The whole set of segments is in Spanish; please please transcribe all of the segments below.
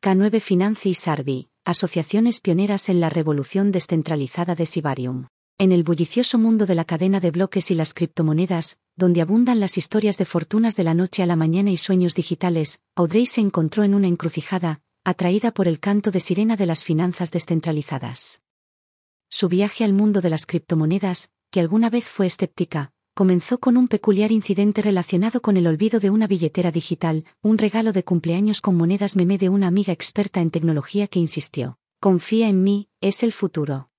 K9 Finance y Sarbi, asociaciones pioneras en la revolución descentralizada de Sibarium. En el bullicioso mundo de la cadena de bloques y las criptomonedas, donde abundan las historias de fortunas de la noche a la mañana y sueños digitales, Audrey se encontró en una encrucijada, atraída por el canto de sirena de las finanzas descentralizadas. Su viaje al mundo de las criptomonedas, que alguna vez fue escéptica, comenzó con un peculiar incidente relacionado con el olvido de una billetera digital, un regalo de cumpleaños con monedas meme de una amiga experta en tecnología que insistió, confía en mí, es el futuro.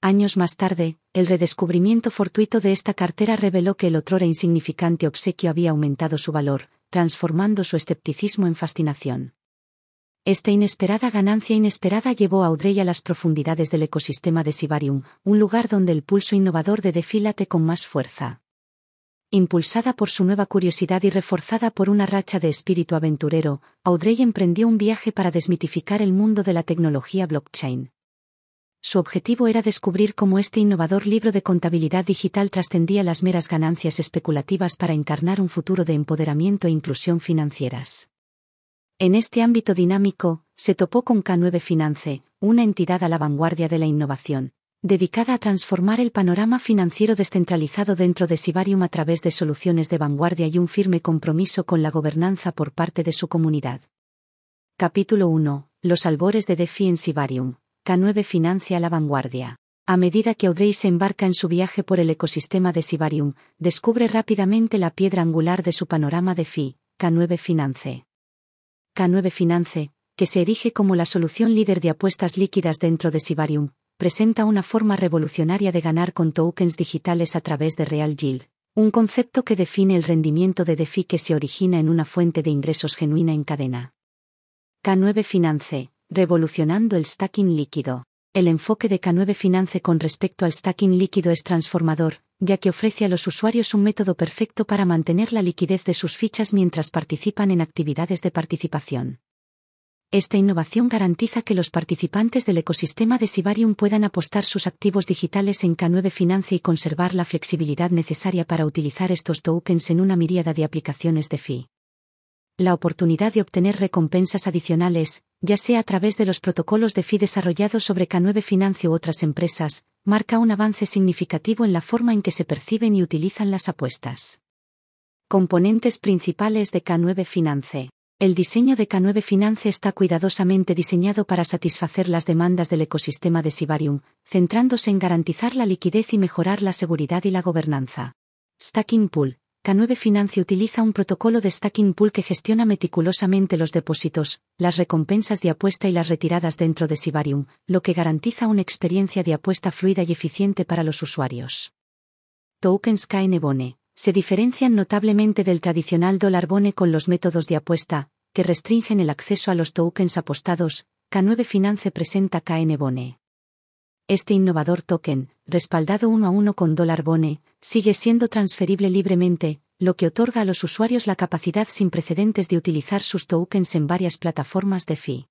Años más tarde, el redescubrimiento fortuito de esta cartera reveló que el otrora insignificante obsequio había aumentado su valor, transformando su escepticismo en fascinación. Esta inesperada ganancia inesperada llevó a Audrey a las profundidades del ecosistema de Sibarium, un lugar donde el pulso innovador de DeFi late con más fuerza. Impulsada por su nueva curiosidad y reforzada por una racha de espíritu aventurero, Audrey emprendió un viaje para desmitificar el mundo de la tecnología blockchain. Su objetivo era descubrir cómo este innovador libro de contabilidad digital trascendía las meras ganancias especulativas para encarnar un futuro de empoderamiento e inclusión financieras. En este ámbito dinámico, se topó con K9 Finance, una entidad a la vanguardia de la innovación, dedicada a transformar el panorama financiero descentralizado dentro de Sibarium a través de soluciones de vanguardia y un firme compromiso con la gobernanza por parte de su comunidad. Capítulo 1. Los albores de DeFi en Sibarium. K9 financia a la vanguardia. A medida que Audrey se embarca en su viaje por el ecosistema de Sibarium, descubre rápidamente la piedra angular de su panorama DeFi, K9 Finance. K9 Finance, que se erige como la solución líder de apuestas líquidas dentro de Sibarium, presenta una forma revolucionaria de ganar con tokens digitales a través de Real Yield, un concepto que define el rendimiento de DeFi que se origina en una fuente de ingresos genuina en cadena. K9 Finance, revolucionando el stacking líquido. El enfoque de K9 Finance con respecto al stacking líquido es transformador, ya que ofrece a los usuarios un método perfecto para mantener la liquidez de sus fichas mientras participan en actividades de participación. Esta innovación garantiza que los participantes del ecosistema de Sibarium puedan apostar sus activos digitales en K9 Finance y conservar la flexibilidad necesaria para utilizar estos tokens en una miríada de aplicaciones de FI. La oportunidad de obtener recompensas adicionales, ya sea a través de los protocolos de FI desarrollados sobre K9 Finance u otras empresas, marca un avance significativo en la forma en que se perciben y utilizan las apuestas. Componentes principales de K9 Finance. El diseño de K9 Finance está cuidadosamente diseñado para satisfacer las demandas del ecosistema de Sibarium, centrándose en garantizar la liquidez y mejorar la seguridad y la gobernanza. Stacking Pool. K9 Finance utiliza un protocolo de stacking pool que gestiona meticulosamente los depósitos, las recompensas de apuesta y las retiradas dentro de Sibarium, lo que garantiza una experiencia de apuesta fluida y eficiente para los usuarios. Tokens KN se diferencian notablemente del tradicional dólar bone con los métodos de apuesta, que restringen el acceso a los tokens apostados. K9 Finance presenta KN este innovador token, respaldado uno a uno con dólar bone, sigue siendo transferible libremente, lo que otorga a los usuarios la capacidad sin precedentes de utilizar sus tokens en varias plataformas de FI.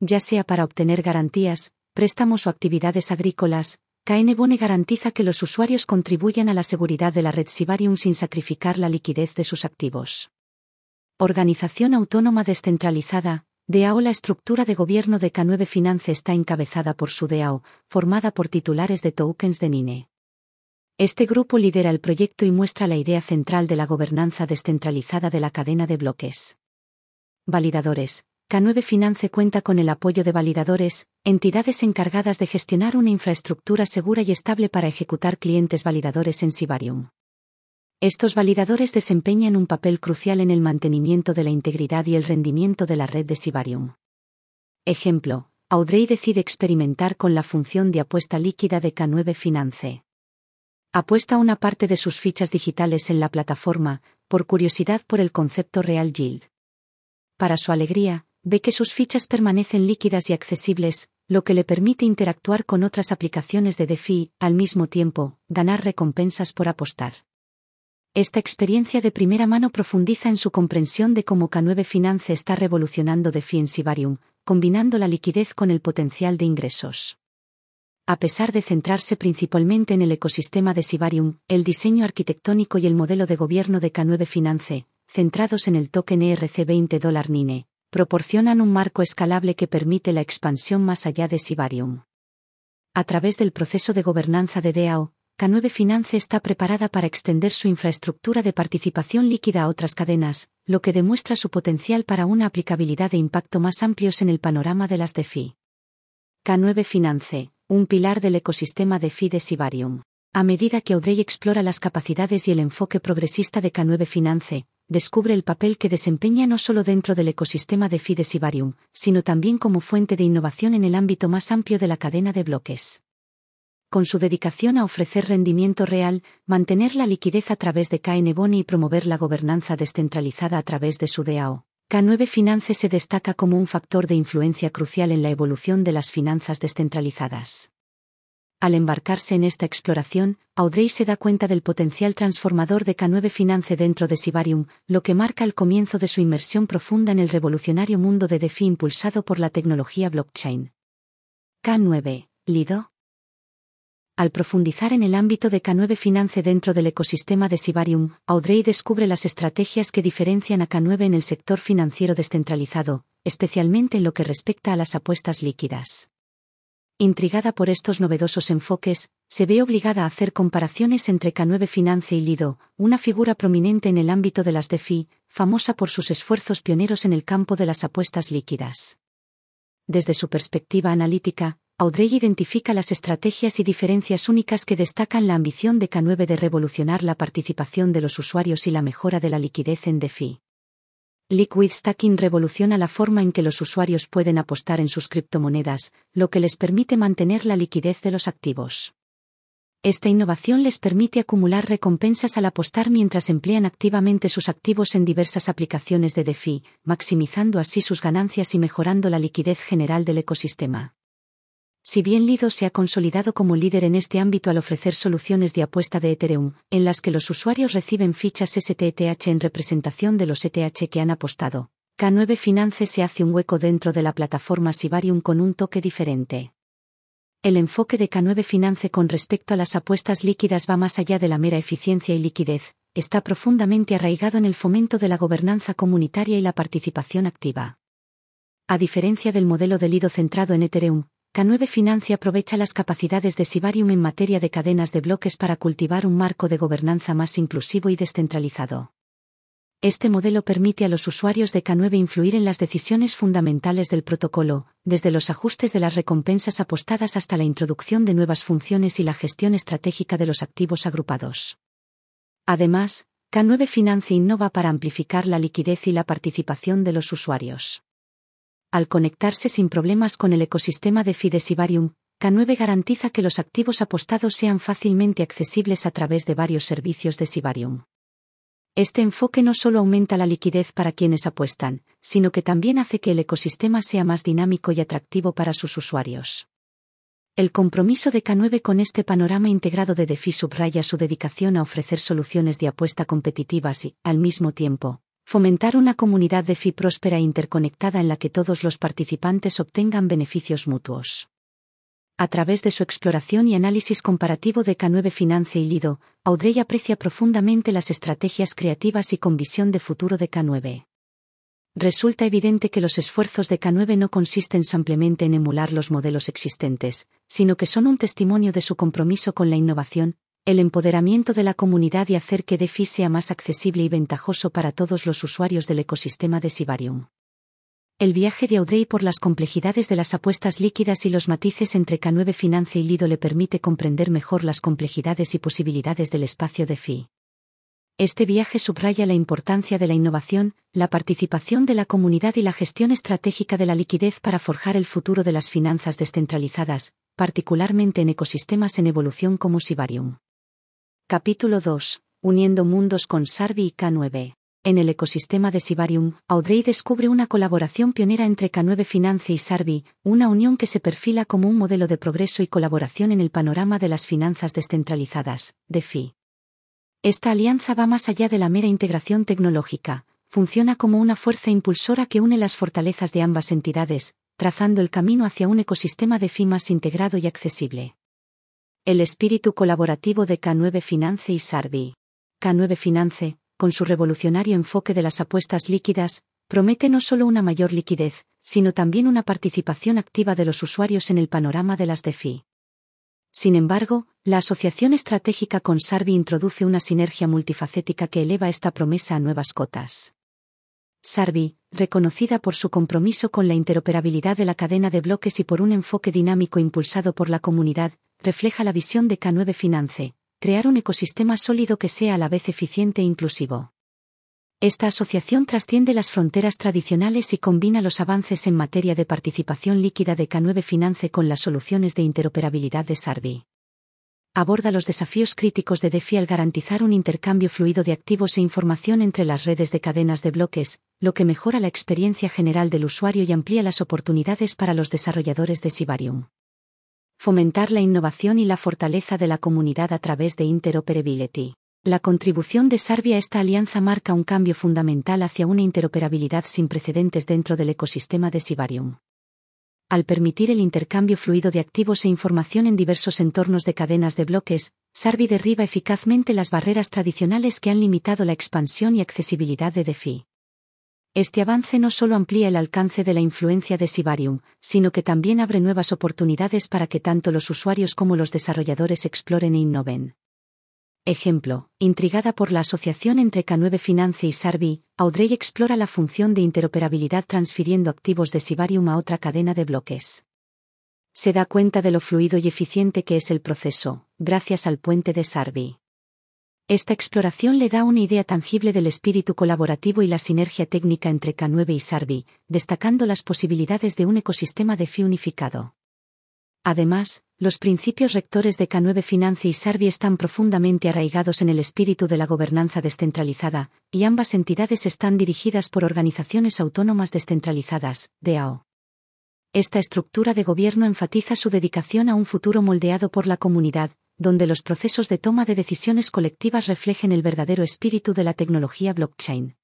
Ya sea para obtener garantías, préstamos o actividades agrícolas, KN Bone garantiza que los usuarios contribuyan a la seguridad de la red Sibarium sin sacrificar la liquidez de sus activos. Organización autónoma descentralizada, DAO La estructura de gobierno de K9 Finance está encabezada por su DAO, formada por titulares de tokens de NINE. Este grupo lidera el proyecto y muestra la idea central de la gobernanza descentralizada de la cadena de bloques. Validadores. K9 Finance cuenta con el apoyo de validadores, entidades encargadas de gestionar una infraestructura segura y estable para ejecutar clientes validadores en Sibarium. Estos validadores desempeñan un papel crucial en el mantenimiento de la integridad y el rendimiento de la red de Sibarium. Ejemplo, Audrey decide experimentar con la función de apuesta líquida de K9 Finance. Apuesta una parte de sus fichas digitales en la plataforma, por curiosidad por el concepto Real Yield. Para su alegría, ve que sus fichas permanecen líquidas y accesibles, lo que le permite interactuar con otras aplicaciones de DeFi, al mismo tiempo, ganar recompensas por apostar. Esta experiencia de primera mano profundiza en su comprensión de cómo K9 Finance está revolucionando DeFi en Sibarium, combinando la liquidez con el potencial de ingresos. A pesar de centrarse principalmente en el ecosistema de Sibarium, el diseño arquitectónico y el modelo de gobierno de K9 Finance, centrados en el token ERC20 NINE, proporcionan un marco escalable que permite la expansión más allá de Sibarium. A través del proceso de gobernanza de DAO, K9 Finance está preparada para extender su infraestructura de participación líquida a otras cadenas, lo que demuestra su potencial para una aplicabilidad de impacto más amplios en el panorama de las DeFi. K9 Finance, un pilar del ecosistema de Sibarium. A medida que Audrey explora las capacidades y el enfoque progresista de K9 Finance, descubre el papel que desempeña no solo dentro del ecosistema de Fides sino también como fuente de innovación en el ámbito más amplio de la cadena de bloques. Con su dedicación a ofrecer rendimiento real, mantener la liquidez a través de KN Boni y promover la gobernanza descentralizada a través de su DAO, K9 Finance se destaca como un factor de influencia crucial en la evolución de las finanzas descentralizadas. Al embarcarse en esta exploración, Audrey se da cuenta del potencial transformador de K9 Finance dentro de Sibarium, lo que marca el comienzo de su inmersión profunda en el revolucionario mundo de DeFi impulsado por la tecnología blockchain. K9, Lido. Al profundizar en el ámbito de K9 Finance dentro del ecosistema de Sibarium, Audrey descubre las estrategias que diferencian a K9 en el sector financiero descentralizado, especialmente en lo que respecta a las apuestas líquidas. Intrigada por estos novedosos enfoques, se ve obligada a hacer comparaciones entre K9 Finance y Lido, una figura prominente en el ámbito de las DeFi, famosa por sus esfuerzos pioneros en el campo de las apuestas líquidas. Desde su perspectiva analítica, Audrey identifica las estrategias y diferencias únicas que destacan la ambición de K9 de revolucionar la participación de los usuarios y la mejora de la liquidez en DeFi. Liquid Stacking revoluciona la forma en que los usuarios pueden apostar en sus criptomonedas, lo que les permite mantener la liquidez de los activos. Esta innovación les permite acumular recompensas al apostar mientras emplean activamente sus activos en diversas aplicaciones de DeFi, maximizando así sus ganancias y mejorando la liquidez general del ecosistema. Si bien Lido se ha consolidado como líder en este ámbito al ofrecer soluciones de apuesta de Ethereum, en las que los usuarios reciben fichas STETH en representación de los ETH que han apostado, K9 Finance se hace un hueco dentro de la plataforma Sibarium con un toque diferente. El enfoque de K9 Finance con respecto a las apuestas líquidas va más allá de la mera eficiencia y liquidez, está profundamente arraigado en el fomento de la gobernanza comunitaria y la participación activa. A diferencia del modelo de Lido centrado en Ethereum, K9 Financia aprovecha las capacidades de Sibarium en materia de cadenas de bloques para cultivar un marco de gobernanza más inclusivo y descentralizado. Este modelo permite a los usuarios de K9 influir en las decisiones fundamentales del protocolo, desde los ajustes de las recompensas apostadas hasta la introducción de nuevas funciones y la gestión estratégica de los activos agrupados. Además, K9 Financia innova para amplificar la liquidez y la participación de los usuarios. Al conectarse sin problemas con el ecosistema de Fidesibarium, K9 garantiza que los activos apostados sean fácilmente accesibles a través de varios servicios de Sibarium. Este enfoque no solo aumenta la liquidez para quienes apuestan, sino que también hace que el ecosistema sea más dinámico y atractivo para sus usuarios. El compromiso de K9 con este panorama integrado de DeFi subraya su dedicación a ofrecer soluciones de apuesta competitivas y, al mismo tiempo, Fomentar una comunidad de FI próspera e interconectada en la que todos los participantes obtengan beneficios mutuos. A través de su exploración y análisis comparativo de K9 Finance y Lido, Audrey aprecia profundamente las estrategias creativas y con visión de futuro de K9. Resulta evidente que los esfuerzos de K9 no consisten simplemente en emular los modelos existentes, sino que son un testimonio de su compromiso con la innovación, el empoderamiento de la comunidad y hacer que DeFi sea más accesible y ventajoso para todos los usuarios del ecosistema de Sibarium. El viaje de Audrey por las complejidades de las apuestas líquidas y los matices entre K9 Finance y Lido le permite comprender mejor las complejidades y posibilidades del espacio DeFi. Este viaje subraya la importancia de la innovación, la participación de la comunidad y la gestión estratégica de la liquidez para forjar el futuro de las finanzas descentralizadas, particularmente en ecosistemas en evolución como Sibarium. Capítulo 2. Uniendo mundos con Sarvi y K9. En el ecosistema de Sibarium, Audrey descubre una colaboración pionera entre K9 Finance y Sarvi, una unión que se perfila como un modelo de progreso y colaboración en el panorama de las finanzas descentralizadas, DeFi. Esta alianza va más allá de la mera integración tecnológica, funciona como una fuerza impulsora que une las fortalezas de ambas entidades, trazando el camino hacia un ecosistema DeFi más integrado y accesible. El espíritu colaborativo de K9 Finance y Sarvi. K9 Finance, con su revolucionario enfoque de las apuestas líquidas, promete no solo una mayor liquidez, sino también una participación activa de los usuarios en el panorama de las DeFi. Sin embargo, la asociación estratégica con Sarbi introduce una sinergia multifacética que eleva esta promesa a nuevas cotas. Sarbi, reconocida por su compromiso con la interoperabilidad de la cadena de bloques y por un enfoque dinámico impulsado por la comunidad, refleja la visión de K9 Finance, crear un ecosistema sólido que sea a la vez eficiente e inclusivo. Esta asociación trasciende las fronteras tradicionales y combina los avances en materia de participación líquida de K9 Finance con las soluciones de interoperabilidad de Sarbi. Aborda los desafíos críticos de DeFi al garantizar un intercambio fluido de activos e información entre las redes de cadenas de bloques, lo que mejora la experiencia general del usuario y amplía las oportunidades para los desarrolladores de Sibarium. Fomentar la innovación y la fortaleza de la comunidad a través de interoperability. La contribución de Sarbi a esta alianza marca un cambio fundamental hacia una interoperabilidad sin precedentes dentro del ecosistema de Sibarium. Al permitir el intercambio fluido de activos e información en diversos entornos de cadenas de bloques, Sarbi derriba eficazmente las barreras tradicionales que han limitado la expansión y accesibilidad de DeFi. Este avance no solo amplía el alcance de la influencia de Sibarium, sino que también abre nuevas oportunidades para que tanto los usuarios como los desarrolladores exploren e innoven. Ejemplo, intrigada por la asociación entre K9 Finance y Sarbi, Audrey explora la función de interoperabilidad transfiriendo activos de Sibarium a otra cadena de bloques. Se da cuenta de lo fluido y eficiente que es el proceso, gracias al puente de Sarbi. Esta exploración le da una idea tangible del espíritu colaborativo y la sinergia técnica entre K9 y Sarbi, destacando las posibilidades de un ecosistema de FI unificado. Además, los principios rectores de K9 Finance y Sarbi están profundamente arraigados en el espíritu de la gobernanza descentralizada, y ambas entidades están dirigidas por organizaciones autónomas descentralizadas, DAO. Esta estructura de gobierno enfatiza su dedicación a un futuro moldeado por la comunidad, donde los procesos de toma de decisiones colectivas reflejen el verdadero espíritu de la tecnología blockchain.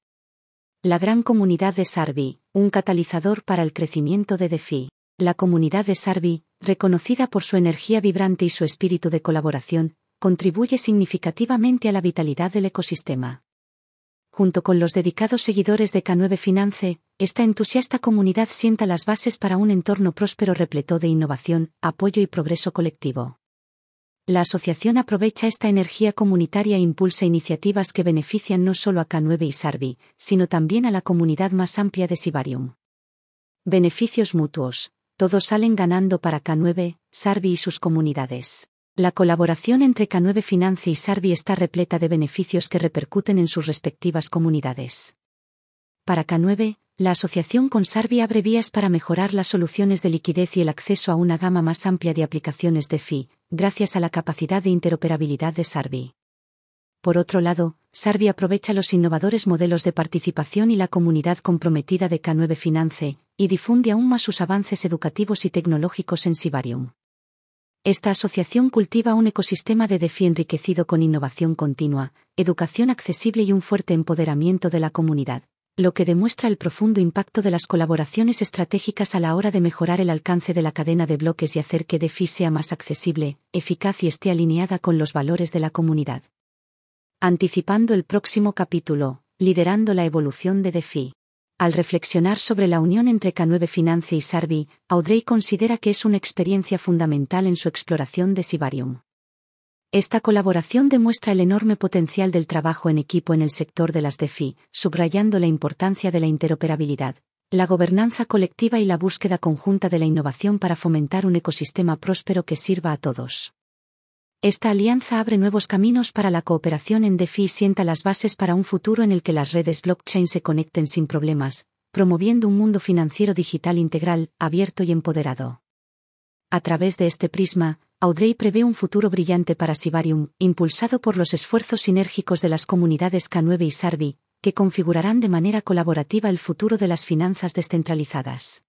La gran comunidad de Sarbi, un catalizador para el crecimiento de DeFi. La comunidad de Sarbi, reconocida por su energía vibrante y su espíritu de colaboración, contribuye significativamente a la vitalidad del ecosistema. Junto con los dedicados seguidores de K9 Finance, esta entusiasta comunidad sienta las bases para un entorno próspero repleto de innovación, apoyo y progreso colectivo. La asociación aprovecha esta energía comunitaria e impulsa iniciativas que benefician no solo a K9 y Sarbi, sino también a la comunidad más amplia de Sibarium. Beneficios mutuos todos salen ganando para K9, Sarbi y sus comunidades. La colaboración entre K9 Finance y Sarbi está repleta de beneficios que repercuten en sus respectivas comunidades. Para K9, la asociación con Sarbi abre vías para mejorar las soluciones de liquidez y el acceso a una gama más amplia de aplicaciones de FI, gracias a la capacidad de interoperabilidad de Sarbi. Por otro lado, Sarbi aprovecha los innovadores modelos de participación y la comunidad comprometida de K9 Finance, y difunde aún más sus avances educativos y tecnológicos en Sibarium. Esta asociación cultiva un ecosistema de DeFi enriquecido con innovación continua, educación accesible y un fuerte empoderamiento de la comunidad, lo que demuestra el profundo impacto de las colaboraciones estratégicas a la hora de mejorar el alcance de la cadena de bloques y hacer que DeFi sea más accesible, eficaz y esté alineada con los valores de la comunidad. Anticipando el próximo capítulo, liderando la evolución de DeFi. Al reflexionar sobre la unión entre K9 Finance y Sarbi, Audrey considera que es una experiencia fundamental en su exploración de Sibarium. Esta colaboración demuestra el enorme potencial del trabajo en equipo en el sector de las DeFi, subrayando la importancia de la interoperabilidad, la gobernanza colectiva y la búsqueda conjunta de la innovación para fomentar un ecosistema próspero que sirva a todos. Esta alianza abre nuevos caminos para la cooperación en DeFi y sienta las bases para un futuro en el que las redes blockchain se conecten sin problemas, promoviendo un mundo financiero digital integral, abierto y empoderado. A través de este prisma, Audrey prevé un futuro brillante para Sibarium, impulsado por los esfuerzos sinérgicos de las comunidades K9 y Sarbi, que configurarán de manera colaborativa el futuro de las finanzas descentralizadas.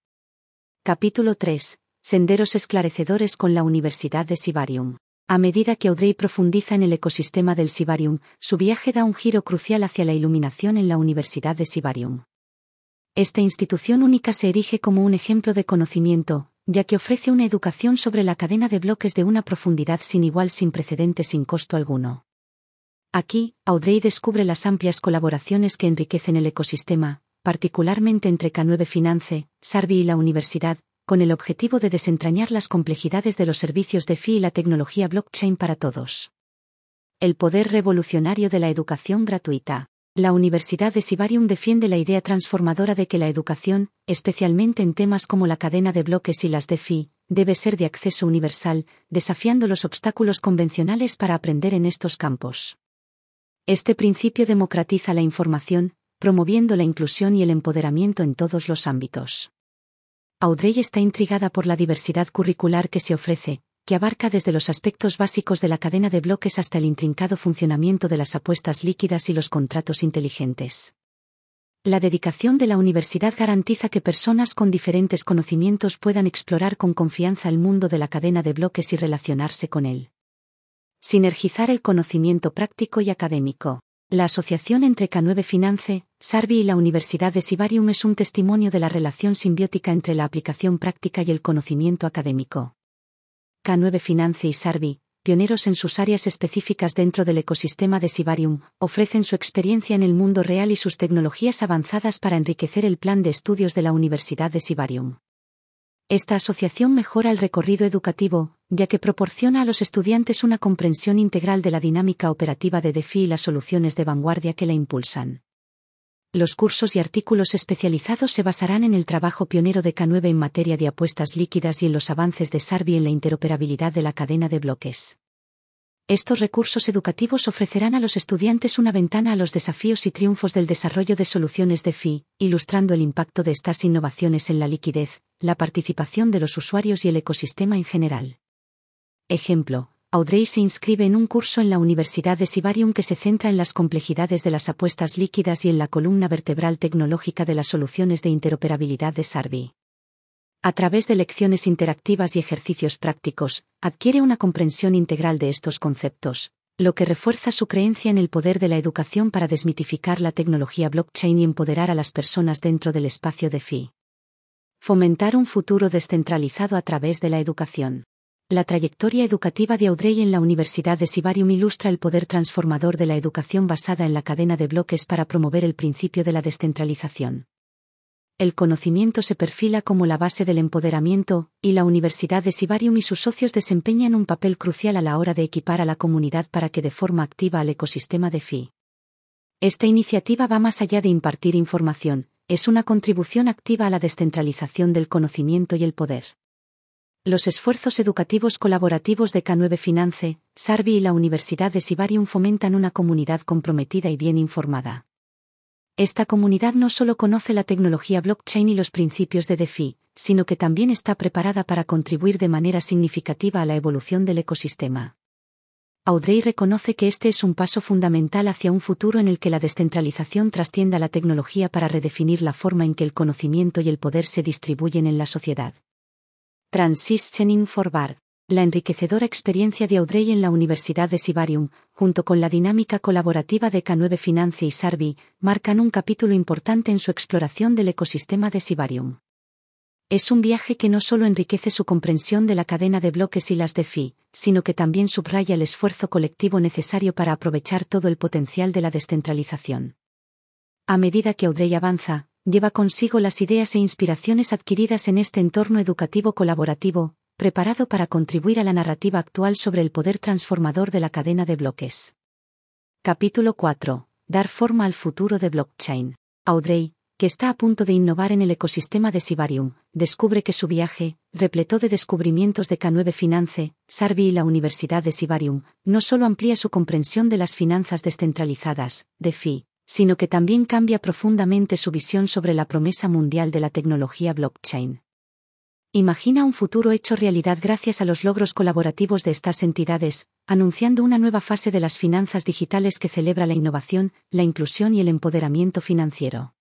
Capítulo 3. Senderos esclarecedores con la Universidad de Sibarium. A medida que Audrey profundiza en el ecosistema del Sibarium, su viaje da un giro crucial hacia la iluminación en la Universidad de Sibarium. Esta institución única se erige como un ejemplo de conocimiento, ya que ofrece una educación sobre la cadena de bloques de una profundidad sin igual sin precedentes sin costo alguno. Aquí, Audrey descubre las amplias colaboraciones que enriquecen el ecosistema, particularmente entre K9 Finance, Sarbi y la universidad, con el objetivo de desentrañar las complejidades de los servicios de FI y la tecnología blockchain para todos. El poder revolucionario de la educación gratuita. La Universidad de Sibarium defiende la idea transformadora de que la educación, especialmente en temas como la cadena de bloques y las de FI, debe ser de acceso universal, desafiando los obstáculos convencionales para aprender en estos campos. Este principio democratiza la información, promoviendo la inclusión y el empoderamiento en todos los ámbitos. Audrey está intrigada por la diversidad curricular que se ofrece, que abarca desde los aspectos básicos de la cadena de bloques hasta el intrincado funcionamiento de las apuestas líquidas y los contratos inteligentes. La dedicación de la universidad garantiza que personas con diferentes conocimientos puedan explorar con confianza el mundo de la cadena de bloques y relacionarse con él. Sinergizar el conocimiento práctico y académico. La asociación entre K9 Finance, Sarbi y la Universidad de Sibarium es un testimonio de la relación simbiótica entre la aplicación práctica y el conocimiento académico. K9 Finance y Sarbi, pioneros en sus áreas específicas dentro del ecosistema de Sibarium, ofrecen su experiencia en el mundo real y sus tecnologías avanzadas para enriquecer el plan de estudios de la Universidad de Sibarium. Esta asociación mejora el recorrido educativo, ya que proporciona a los estudiantes una comprensión integral de la dinámica operativa de DeFi y las soluciones de vanguardia que la impulsan. Los cursos y artículos especializados se basarán en el trabajo pionero de K9 en materia de apuestas líquidas y en los avances de Sarbi en la interoperabilidad de la cadena de bloques. Estos recursos educativos ofrecerán a los estudiantes una ventana a los desafíos y triunfos del desarrollo de soluciones de FI, ilustrando el impacto de estas innovaciones en la liquidez, la participación de los usuarios y el ecosistema en general. Ejemplo, Audrey se inscribe en un curso en la Universidad de Sibarium que se centra en las complejidades de las apuestas líquidas y en la columna vertebral tecnológica de las soluciones de interoperabilidad de Sarbi. A través de lecciones interactivas y ejercicios prácticos, adquiere una comprensión integral de estos conceptos, lo que refuerza su creencia en el poder de la educación para desmitificar la tecnología blockchain y empoderar a las personas dentro del espacio de FI. Fomentar un futuro descentralizado a través de la educación. La trayectoria educativa de Audrey en la Universidad de Sibarium ilustra el poder transformador de la educación basada en la cadena de bloques para promover el principio de la descentralización el conocimiento se perfila como la base del empoderamiento, y la Universidad de Sibarium y sus socios desempeñan un papel crucial a la hora de equipar a la comunidad para que de forma activa al ecosistema de FI. Esta iniciativa va más allá de impartir información, es una contribución activa a la descentralización del conocimiento y el poder. Los esfuerzos educativos colaborativos de K9 Finance, Sarbi y la Universidad de Sibarium fomentan una comunidad comprometida y bien informada. Esta comunidad no solo conoce la tecnología blockchain y los principios de DeFi, sino que también está preparada para contribuir de manera significativa a la evolución del ecosistema. Audrey reconoce que este es un paso fundamental hacia un futuro en el que la descentralización trascienda la tecnología para redefinir la forma en que el conocimiento y el poder se distribuyen en la sociedad. Transitioning Forward la enriquecedora experiencia de Audrey en la Universidad de Sibarium, junto con la dinámica colaborativa de K9 Finance y Sarbi, marcan un capítulo importante en su exploración del ecosistema de Sibarium. Es un viaje que no solo enriquece su comprensión de la cadena de bloques y las de FI, sino que también subraya el esfuerzo colectivo necesario para aprovechar todo el potencial de la descentralización. A medida que Audrey avanza, lleva consigo las ideas e inspiraciones adquiridas en este entorno educativo colaborativo, preparado para contribuir a la narrativa actual sobre el poder transformador de la cadena de bloques. Capítulo 4. Dar forma al futuro de blockchain. Audrey, que está a punto de innovar en el ecosistema de Sibarium, descubre que su viaje, repleto de descubrimientos de K9 Finance, Sarbi y la Universidad de Sibarium, no solo amplía su comprensión de las finanzas descentralizadas, DeFi, sino que también cambia profundamente su visión sobre la promesa mundial de la tecnología blockchain. Imagina un futuro hecho realidad gracias a los logros colaborativos de estas entidades, anunciando una nueva fase de las finanzas digitales que celebra la innovación, la inclusión y el empoderamiento financiero.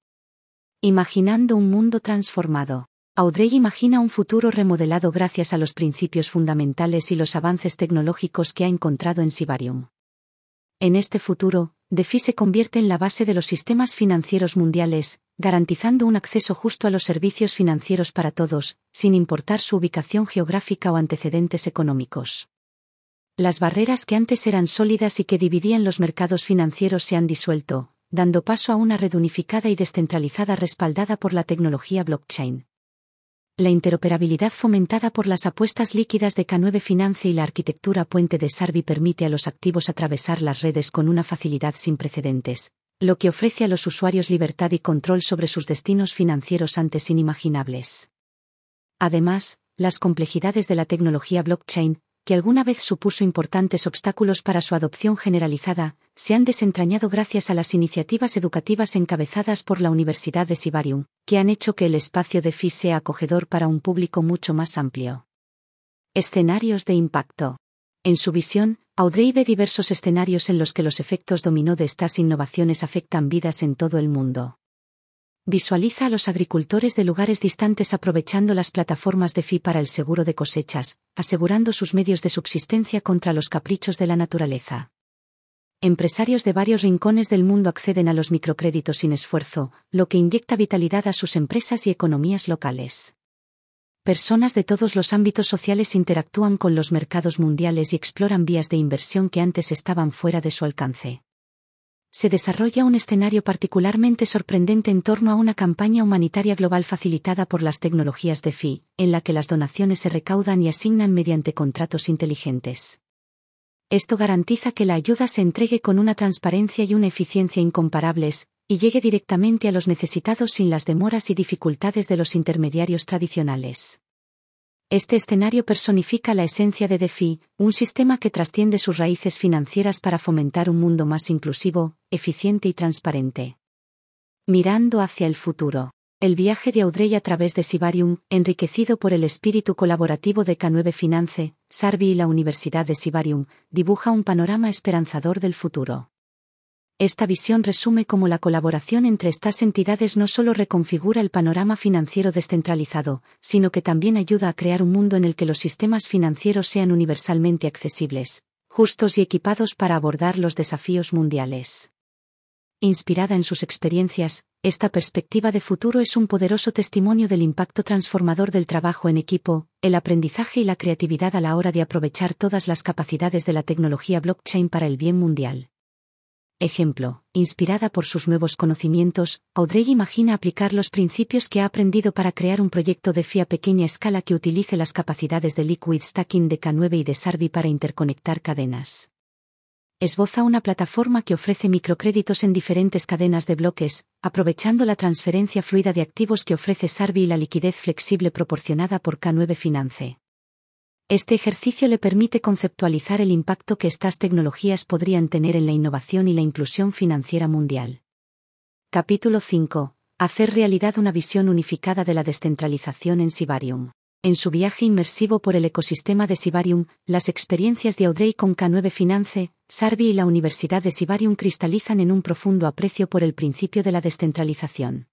Imaginando un mundo transformado. Audrey imagina un futuro remodelado gracias a los principios fundamentales y los avances tecnológicos que ha encontrado en Sibarium. En este futuro, DeFi se convierte en la base de los sistemas financieros mundiales, garantizando un acceso justo a los servicios financieros para todos, sin importar su ubicación geográfica o antecedentes económicos. Las barreras que antes eran sólidas y que dividían los mercados financieros se han disuelto, dando paso a una red unificada y descentralizada respaldada por la tecnología blockchain. La interoperabilidad fomentada por las apuestas líquidas de K9 Finance y la arquitectura puente de Sarbi permite a los activos atravesar las redes con una facilidad sin precedentes, lo que ofrece a los usuarios libertad y control sobre sus destinos financieros antes inimaginables. Además, las complejidades de la tecnología blockchain, que alguna vez supuso importantes obstáculos para su adopción generalizada, se han desentrañado gracias a las iniciativas educativas encabezadas por la Universidad de Sibarium, que han hecho que el espacio de FI sea acogedor para un público mucho más amplio. Escenarios de impacto. En su visión, Audrey ve diversos escenarios en los que los efectos dominó de estas innovaciones afectan vidas en todo el mundo. Visualiza a los agricultores de lugares distantes aprovechando las plataformas de FI para el seguro de cosechas, asegurando sus medios de subsistencia contra los caprichos de la naturaleza. Empresarios de varios rincones del mundo acceden a los microcréditos sin esfuerzo, lo que inyecta vitalidad a sus empresas y economías locales. Personas de todos los ámbitos sociales interactúan con los mercados mundiales y exploran vías de inversión que antes estaban fuera de su alcance se desarrolla un escenario particularmente sorprendente en torno a una campaña humanitaria global facilitada por las tecnologías de FI, en la que las donaciones se recaudan y asignan mediante contratos inteligentes. Esto garantiza que la ayuda se entregue con una transparencia y una eficiencia incomparables, y llegue directamente a los necesitados sin las demoras y dificultades de los intermediarios tradicionales. Este escenario personifica la esencia de DeFi, un sistema que trasciende sus raíces financieras para fomentar un mundo más inclusivo, eficiente y transparente. Mirando hacia el futuro. El viaje de Audrey a través de Sibarium, enriquecido por el espíritu colaborativo de K9 Finance, Sarvi y la Universidad de Sibarium, dibuja un panorama esperanzador del futuro. Esta visión resume cómo la colaboración entre estas entidades no solo reconfigura el panorama financiero descentralizado, sino que también ayuda a crear un mundo en el que los sistemas financieros sean universalmente accesibles, justos y equipados para abordar los desafíos mundiales. Inspirada en sus experiencias, esta perspectiva de futuro es un poderoso testimonio del impacto transformador del trabajo en equipo, el aprendizaje y la creatividad a la hora de aprovechar todas las capacidades de la tecnología blockchain para el bien mundial. Ejemplo, inspirada por sus nuevos conocimientos, Audrey imagina aplicar los principios que ha aprendido para crear un proyecto de FI a pequeña escala que utilice las capacidades de Liquid Stacking de K9 y de Sarvi para interconectar cadenas. Esboza una plataforma que ofrece microcréditos en diferentes cadenas de bloques, aprovechando la transferencia fluida de activos que ofrece Sarvi y la liquidez flexible proporcionada por K9 Finance. Este ejercicio le permite conceptualizar el impacto que estas tecnologías podrían tener en la innovación y la inclusión financiera mundial. Capítulo 5. Hacer realidad una visión unificada de la descentralización en Sibarium. En su viaje inmersivo por el ecosistema de Sibarium, las experiencias de Audrey con K9 Finance, Sarvi y la Universidad de Sibarium cristalizan en un profundo aprecio por el principio de la descentralización.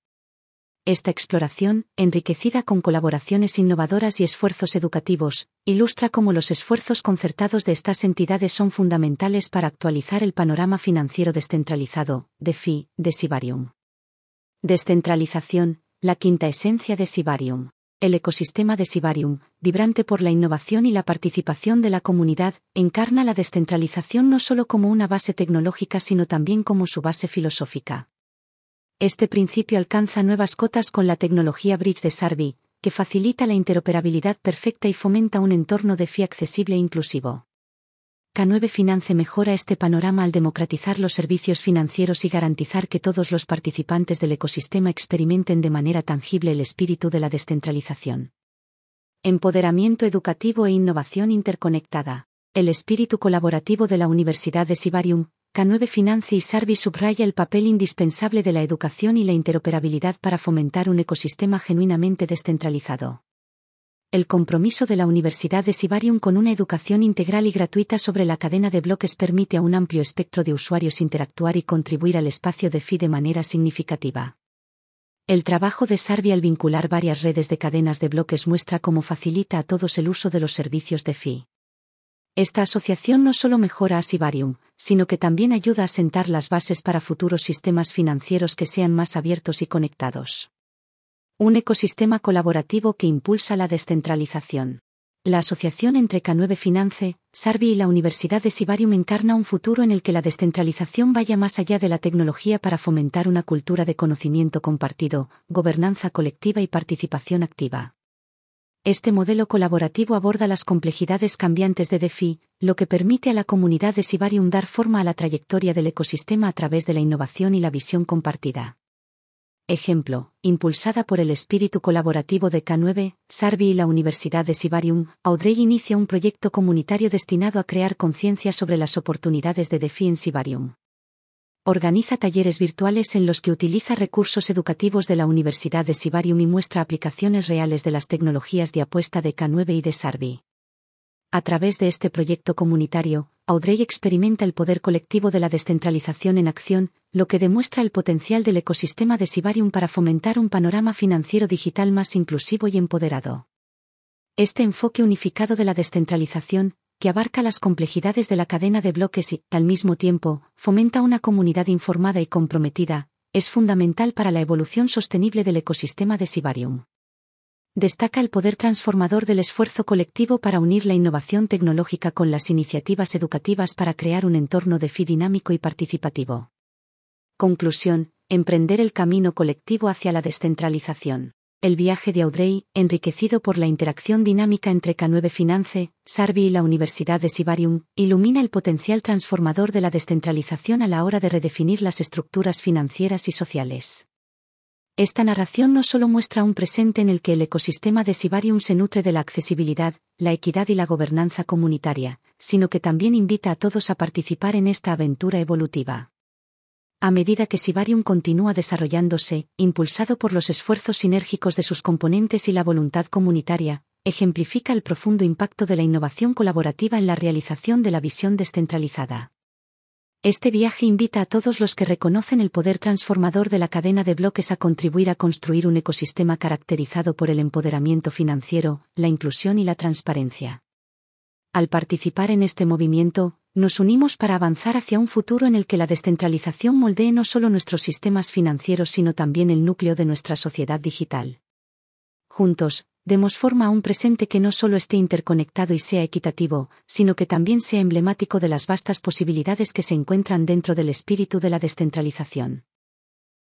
Esta exploración, enriquecida con colaboraciones innovadoras y esfuerzos educativos, ilustra cómo los esfuerzos concertados de estas entidades son fundamentales para actualizar el panorama financiero descentralizado, DeFi, de Sibarium. Descentralización, la quinta esencia de Sibarium. El ecosistema de Sibarium, vibrante por la innovación y la participación de la comunidad, encarna la descentralización no solo como una base tecnológica sino también como su base filosófica. Este principio alcanza nuevas cotas con la tecnología Bridge de Sarvi, que facilita la interoperabilidad perfecta y fomenta un entorno de FI accesible e inclusivo. K9 Finance mejora este panorama al democratizar los servicios financieros y garantizar que todos los participantes del ecosistema experimenten de manera tangible el espíritu de la descentralización. Empoderamiento educativo e innovación interconectada. El espíritu colaborativo de la Universidad de Sibarium, K9 Finance y Sarvi subraya el papel indispensable de la educación y la interoperabilidad para fomentar un ecosistema genuinamente descentralizado. El compromiso de la Universidad de Sibarium con una educación integral y gratuita sobre la cadena de bloques permite a un amplio espectro de usuarios interactuar y contribuir al espacio de FI de manera significativa. El trabajo de Sarvi al vincular varias redes de cadenas de bloques muestra cómo facilita a todos el uso de los servicios de FI. Esta asociación no solo mejora a Sibarium, sino que también ayuda a sentar las bases para futuros sistemas financieros que sean más abiertos y conectados. Un ecosistema colaborativo que impulsa la descentralización. La asociación entre K9 Finance, Sarvi y la Universidad de Sibarium encarna un futuro en el que la descentralización vaya más allá de la tecnología para fomentar una cultura de conocimiento compartido, gobernanza colectiva y participación activa. Este modelo colaborativo aborda las complejidades cambiantes de DeFi, lo que permite a la comunidad de Sibarium dar forma a la trayectoria del ecosistema a través de la innovación y la visión compartida. Ejemplo, impulsada por el espíritu colaborativo de K9, Sarvi y la Universidad de Sibarium, Audrey inicia un proyecto comunitario destinado a crear conciencia sobre las oportunidades de DeFi en Sibarium. Organiza talleres virtuales en los que utiliza recursos educativos de la Universidad de Sibarium y muestra aplicaciones reales de las tecnologías de apuesta de K9 y de Sarvi. A través de este proyecto comunitario, Audrey experimenta el poder colectivo de la descentralización en acción, lo que demuestra el potencial del ecosistema de Sibarium para fomentar un panorama financiero digital más inclusivo y empoderado. Este enfoque unificado de la descentralización, que abarca las complejidades de la cadena de bloques y, al mismo tiempo, fomenta una comunidad informada y comprometida, es fundamental para la evolución sostenible del ecosistema de Sibarium destaca el poder transformador del esfuerzo colectivo para unir la innovación tecnológica con las iniciativas educativas para crear un entorno de FI dinámico y participativo. Conclusión, emprender el camino colectivo hacia la descentralización. El viaje de Audrey, enriquecido por la interacción dinámica entre K9 Finance, Sarvi y la Universidad de Sibarium, ilumina el potencial transformador de la descentralización a la hora de redefinir las estructuras financieras y sociales. Esta narración no solo muestra un presente en el que el ecosistema de Sibarium se nutre de la accesibilidad, la equidad y la gobernanza comunitaria, sino que también invita a todos a participar en esta aventura evolutiva. A medida que Sibarium continúa desarrollándose, impulsado por los esfuerzos sinérgicos de sus componentes y la voluntad comunitaria, ejemplifica el profundo impacto de la innovación colaborativa en la realización de la visión descentralizada. Este viaje invita a todos los que reconocen el poder transformador de la cadena de bloques a contribuir a construir un ecosistema caracterizado por el empoderamiento financiero, la inclusión y la transparencia. Al participar en este movimiento, nos unimos para avanzar hacia un futuro en el que la descentralización moldee no solo nuestros sistemas financieros sino también el núcleo de nuestra sociedad digital. Juntos, demos forma a un presente que no solo esté interconectado y sea equitativo, sino que también sea emblemático de las vastas posibilidades que se encuentran dentro del espíritu de la descentralización.